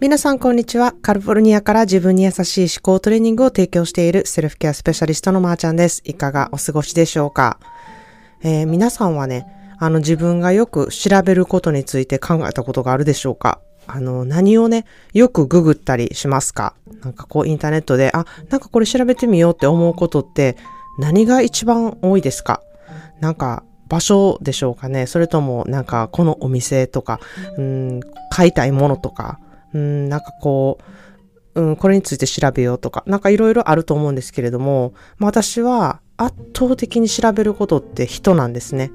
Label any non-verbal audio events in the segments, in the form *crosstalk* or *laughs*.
皆さんこんにちは。カリフォルニアから自分に優しい思考トレーニングを提供しているセルフケアスペシャリストのまーちゃんです。いかがお過ごしでしょうか、えー、皆さんはね、あの自分がよく調べることについて考えたことがあるでしょうか？あの、何をね、よくググったりしますか？なんかこうインターネットで、あ、なんかこれ調べてみようって思うことって何が一番多いですか？なんか場所でしょうかね？それともなんかこのお店とか、うん、買いたいものとか、うん、なんかこう、うん、これについて調べようとか、なんかいろいろあると思うんですけれども、まあ、私は圧倒的に調べることって人なんですね。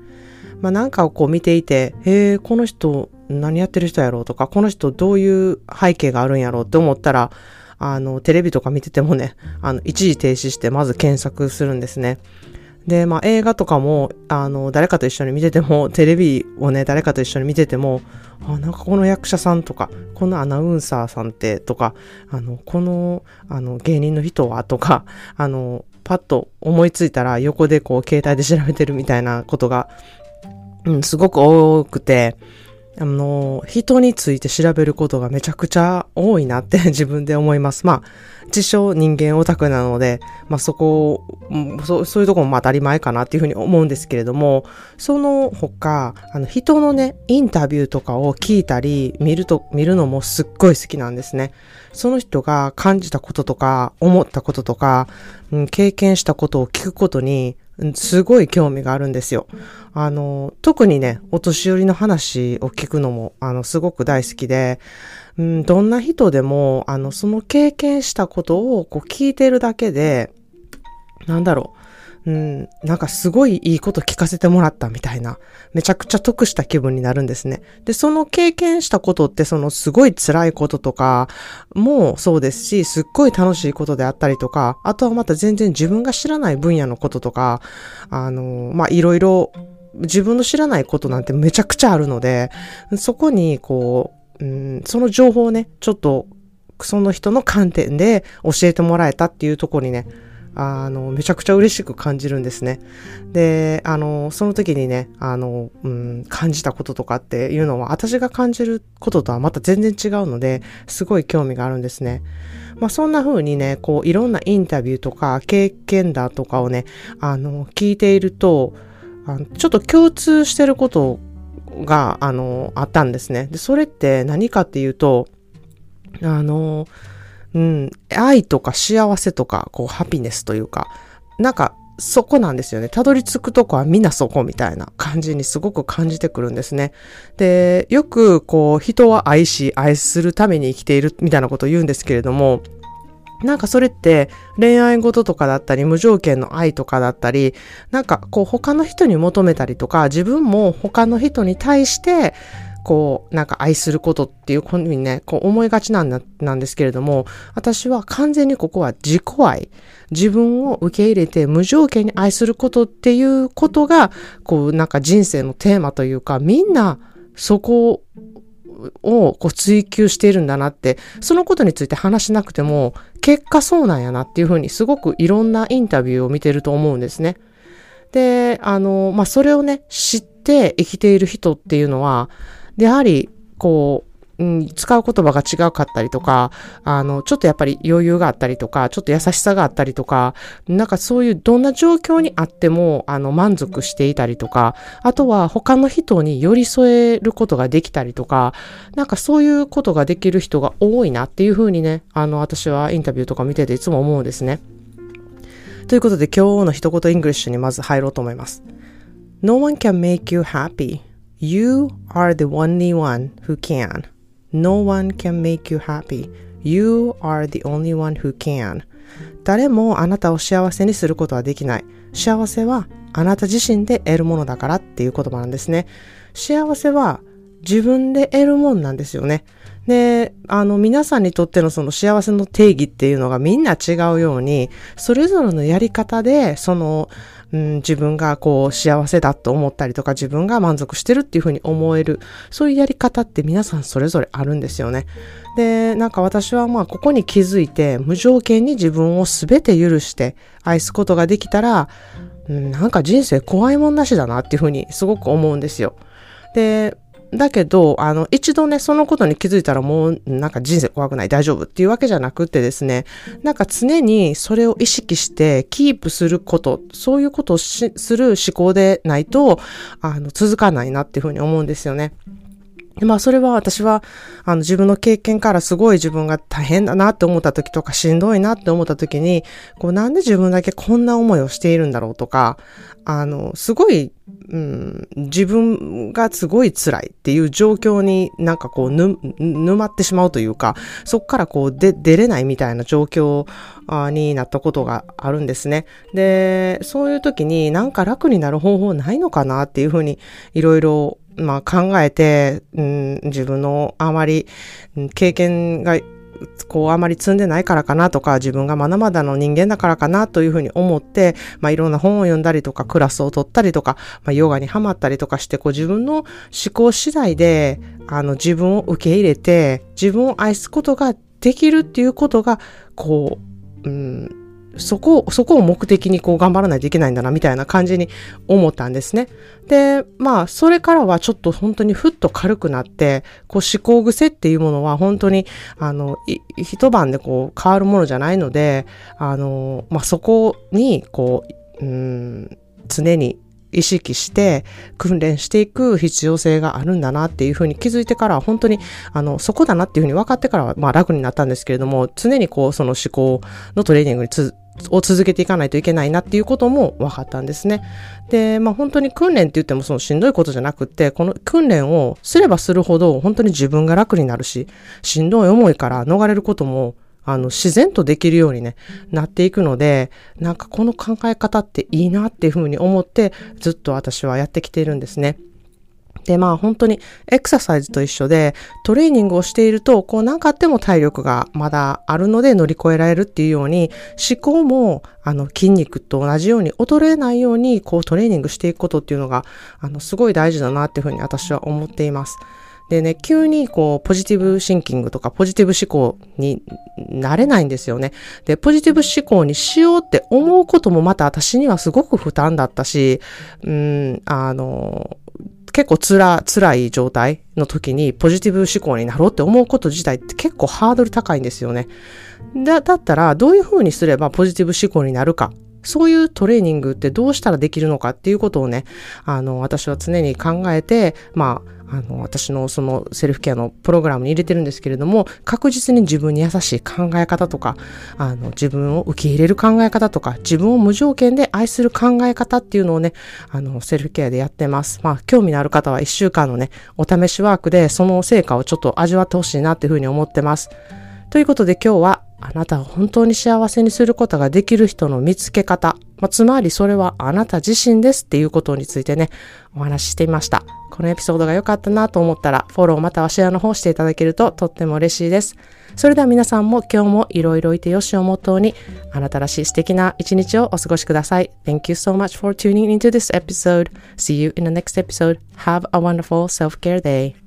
まあ、なんかをこう見ていて、へえ、この人何やってる人やろうとか、この人どういう背景があるんやろうって思ったら、あの、テレビとか見ててもね、あの、一時停止してまず検索するんですね。で、まあ映画とかも、あの、誰かと一緒に見てても、*laughs* テレビをね、誰かと一緒に見てても、あ、なんかこの役者さんとか、このアナウンサーさんってとか、あの、この、あの、芸人の人はとか、*laughs* あの、パッと思いついたら横でこう携帯で調べてるみたいなことが、うん、すごく多くて、あの、人について調べることがめちゃくちゃ多いなって *laughs* 自分で思います。まあ、自称人間オタクなので、まあそこ、そそういうとこも当たり前かなっていうふうに思うんですけれども、その他、あの人のね、インタビューとかを聞いたり、見ると、見るのもすっごい好きなんですね。その人が感じたこととか、思ったこととか、うん、経験したことを聞くことに、すごい興味があるんですよ。あの、特にね、お年寄りの話を聞くのも、あの、すごく大好きで、うん、どんな人でも、あの、その経験したことをこう聞いてるだけで、なんだろうう。ん、なんかすごいいいこと聞かせてもらったみたいな、めちゃくちゃ得した気分になるんですね。で、その経験したことって、そのすごい辛いこととかもそうですし、すっごい楽しいことであったりとか、あとはまた全然自分が知らない分野のこととか、あの、まあ、いろいろ自分の知らないことなんてめちゃくちゃあるので、そこにこう、うん、その情報をね、ちょっとその人の観点で教えてもらえたっていうところにね、あの、めちゃくちゃ嬉しく感じるんですね。で、あの、その時にね、あの、うん、感じたこととかっていうのは、私が感じることとはまた全然違うので、すごい興味があるんですね。まあ、そんな風にね、こう、いろんなインタビューとか、経験談とかをね、あの、聞いていると、あのちょっと共通してることが、あの、あったんですね。で、それって何かっていうと、あの、うん、愛とか幸せとか、こう、ハピネスというか、なんか、そこなんですよね。たどり着くとこはみんなそこみたいな感じにすごく感じてくるんですね。で、よくこう人は愛し愛するために生きているみたいなことを言うんですけれども、なんかそれって恋愛事とかだったり無条件の愛とかだったり、なんかこう他の人に求めたりとか自分も他の人に対してこう、なんか愛することっていうこういうふうにね、こう思いがちなんだなんですけれども、私は完全にここは自己愛。自分を受け入れて無条件に愛することっていうことが、こう、なんか人生のテーマというか、みんなそこをこう追求しているんだなって、そのことについて話しなくても、結果そうなんやなっていうふうにすごくいろんなインタビューを見てると思うんですね。で、あの、まあ、それをね、知って生きている人っていうのは、で、やはり、こう、うん、使う言葉が違うかったりとか、あの、ちょっとやっぱり余裕があったりとか、ちょっと優しさがあったりとか、なんかそういうどんな状況にあっても、あの、満足していたりとか、あとは他の人に寄り添えることができたりとか、なんかそういうことができる人が多いなっていうふうにね、あの、私はインタビューとか見てていつも思うんですね。ということで今日の一言 English にまず入ろうと思います。No one can make you happy. You are the only one who can. No one can make you happy. You are the only one who can. 誰もあなたを幸せにすることはできない。幸せはあなた自身で得るものだからっていう言葉なんですね。幸せは自分で得るもんなんですよね。で、あの、皆さんにとってのその幸せの定義っていうのがみんな違うように、それぞれのやり方で、その、うん、自分がこう幸せだと思ったりとか自分が満足してるっていうふうに思えるそういうやり方って皆さんそれぞれあるんですよね。でなんか私はまあここに気づいて無条件に自分を全て許して愛すことができたら、うん、なんか人生怖いもんなしだなっていうふうにすごく思うんですよ。でだけど、あの、一度ね、そのことに気づいたらもう、なんか人生怖くない、大丈夫っていうわけじゃなくてですね、なんか常にそれを意識してキープすること、そういうことをする思考でないと、あの、続かないなっていうふうに思うんですよね。まあそれは私はあの自分の経験からすごい自分が大変だなって思った時とかしんどいなって思った時に、こうなんで自分だけこんな思いをしているんだろうとか、あの、すごい、うん、自分がすごい辛いっていう状況になんかこうぬ、沼ってしまうというか、そこからこうで出れないみたいな状況になったことがあるんですね。で、そういう時になんか楽になる方法ないのかなっていうふうにいろいろまあ考えて、うん、自分のあまり経験がこうあまり積んでないからかなとか、自分がまだまだの人間だからかなというふうに思って、まあいろんな本を読んだりとか、クラスを取ったりとか、まあヨガにハマったりとかして、こう自分の思考次第で、あの自分を受け入れて、自分を愛すことができるっていうことが、こう、うんそこ、そこを目的にこう頑張らないといけないんだな、みたいな感じに思ったんですね。で、まあ、それからはちょっと本当にふっと軽くなって、こう思考癖っていうものは本当に、あの、一晩でこう変わるものじゃないので、あの、まあそこに、こう、うん、常に意識して訓練していく必要性があるんだなっていうふうに気づいてから本当にあのそこだなっていうふうに分かってからはまあ楽になったんですけれども常にこうその思考のトレーニングにつを続けていかないといけないなっていうことも分かったんですね。で、まあ本当に訓練って言ってもそのしんどいことじゃなくって、この訓練をすればするほど本当に自分が楽になるし、しんどい思いから逃れることもあの、自然とできるようにね、なっていくので、なんかこの考え方っていいなっていうふうに思って、ずっと私はやってきているんですね。で、まあ本当にエクササイズと一緒でトレーニングをしていると、こう何かあっても体力がまだあるので乗り越えられるっていうように、思考もあの筋肉と同じように衰えないようにこうトレーニングしていくことっていうのが、あのすごい大事だなっていうふうに私は思っています。でね、急にこう、ポジティブシンキングとかポジティブ思考になれないんですよね。で、ポジティブ思考にしようって思うこともまた私にはすごく負担だったし、うん、あの、結構つら、辛い状態の時にポジティブ思考になろうって思うこと自体って結構ハードル高いんですよね。だ、だったらどういう風にすればポジティブ思考になるかそういうトレーニングってどうしたらできるのかっていうことをね、あの、私は常に考えて、まあ、あの、私のそのセルフケアのプログラムに入れてるんですけれども、確実に自分に優しい考え方とか、あの、自分を受け入れる考え方とか、自分を無条件で愛する考え方っていうのをね、あの、セルフケアでやってます。まあ、興味のある方は一週間のね、お試しワークでその成果をちょっと味わってほしいなっていうふうに思ってます。ということで今日はあなたを本当に幸せにすることができる人の見つけ方、まあ、つまりそれはあなた自身ですっていうことについてね、お話ししていました。このエピソードが良かったなと思ったら、フォローまたはシェアの方していただけるととっても嬉しいです。それでは皆さんも今日もいろいろいてよしをモットーに、あなたらしい素敵な一日をお過ごしください。Thank you so much for tuning into this episode. See you in the next episode. Have a wonderful self-care day.